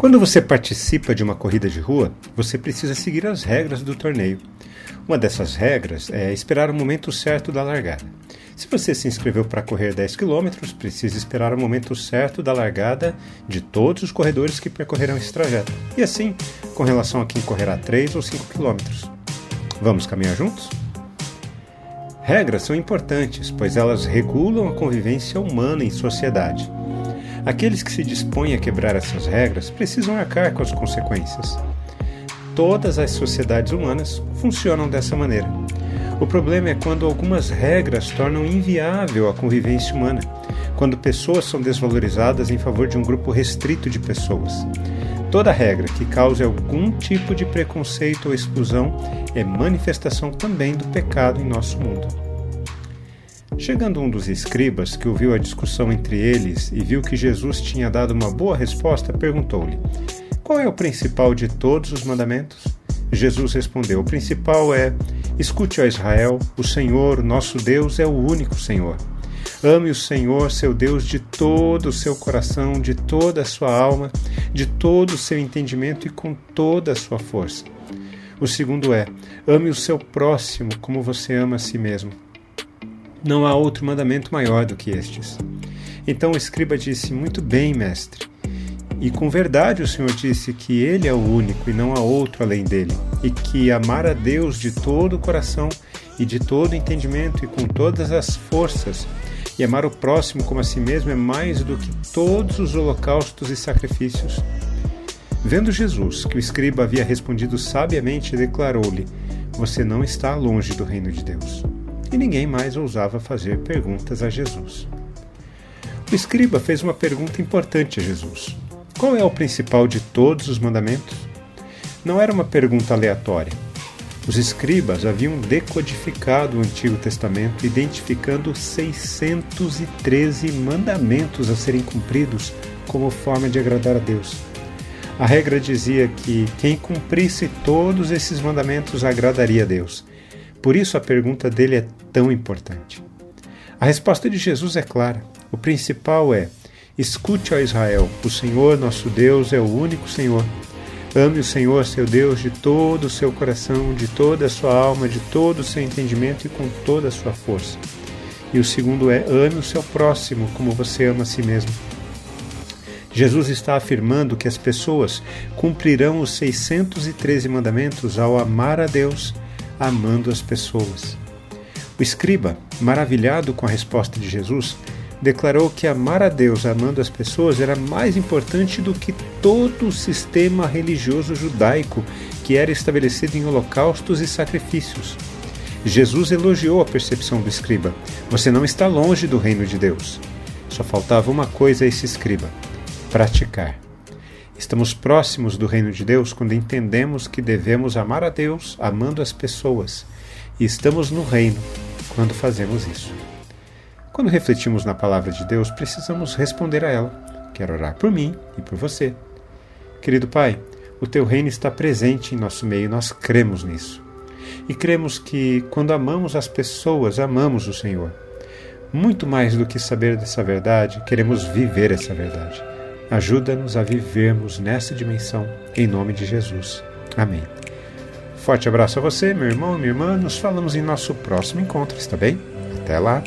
Quando você participa de uma corrida de rua, você precisa seguir as regras do torneio. Uma dessas regras é esperar o momento certo da largada. Se você se inscreveu para correr 10 km, precisa esperar o momento certo da largada de todos os corredores que percorrerão esse trajeto. E assim, com relação a quem correrá 3 ou 5 km. Vamos caminhar juntos? Regras são importantes, pois elas regulam a convivência humana em sociedade. Aqueles que se dispõem a quebrar essas regras precisam arcar com as consequências. Todas as sociedades humanas funcionam dessa maneira. O problema é quando algumas regras tornam inviável a convivência humana, quando pessoas são desvalorizadas em favor de um grupo restrito de pessoas. Toda regra que cause algum tipo de preconceito ou exclusão é manifestação também do pecado em nosso mundo. Chegando um dos escribas, que ouviu a discussão entre eles e viu que Jesus tinha dado uma boa resposta, perguntou-lhe: Qual é o principal de todos os mandamentos? Jesus respondeu: O principal é: Escute, ó Israel, o Senhor, nosso Deus, é o único Senhor. Ame o Senhor, seu Deus, de todo o seu coração, de toda a sua alma, de todo o seu entendimento e com toda a sua força. O segundo é: ame o seu próximo como você ama a si mesmo. Não há outro mandamento maior do que estes. Então o escriba disse: Muito bem, mestre. E com verdade o Senhor disse que Ele é o único e não há outro além dele, e que amar a Deus de todo o coração e de todo o entendimento e com todas as forças, e amar o próximo como a si mesmo é mais do que todos os holocaustos e sacrifícios. Vendo Jesus que o escriba havia respondido sabiamente, declarou-lhe: Você não está longe do reino de Deus e ninguém mais ousava fazer perguntas a Jesus. O escriba fez uma pergunta importante a Jesus: Qual é o principal de todos os mandamentos? Não era uma pergunta aleatória. Os escribas haviam decodificado o Antigo Testamento, identificando 613 mandamentos a serem cumpridos como forma de agradar a Deus. A regra dizia que quem cumprisse todos esses mandamentos agradaria a Deus. Por isso a pergunta dele é tão importante. A resposta de Jesus é clara. O principal é: Escute, ó Israel, o Senhor nosso Deus é o único Senhor. Ame o Senhor, seu Deus, de todo o seu coração, de toda a sua alma, de todo o seu entendimento e com toda a sua força. E o segundo é: ame o seu próximo como você ama a si mesmo. Jesus está afirmando que as pessoas cumprirão os 613 mandamentos ao amar a Deus amando as pessoas. O escriba, maravilhado com a resposta de Jesus, declarou que amar a Deus amando as pessoas era mais importante do que todo o sistema religioso judaico que era estabelecido em holocaustos e sacrifícios. Jesus elogiou a percepção do escriba: Você não está longe do reino de Deus. Só faltava uma coisa a esse escriba: praticar. Estamos próximos do reino de Deus quando entendemos que devemos amar a Deus amando as pessoas. E estamos no reino quando fazemos isso. Quando refletimos na palavra de Deus, precisamos responder a ela. Quero orar por mim e por você. Querido Pai, o teu reino está presente em nosso meio e nós cremos nisso. E cremos que, quando amamos as pessoas, amamos o Senhor. Muito mais do que saber dessa verdade, queremos viver essa verdade. Ajuda-nos a vivermos nessa dimensão, em nome de Jesus. Amém. Forte abraço a você, meu irmão minha irmã. Nos falamos em nosso próximo encontro, está bem? Até lá!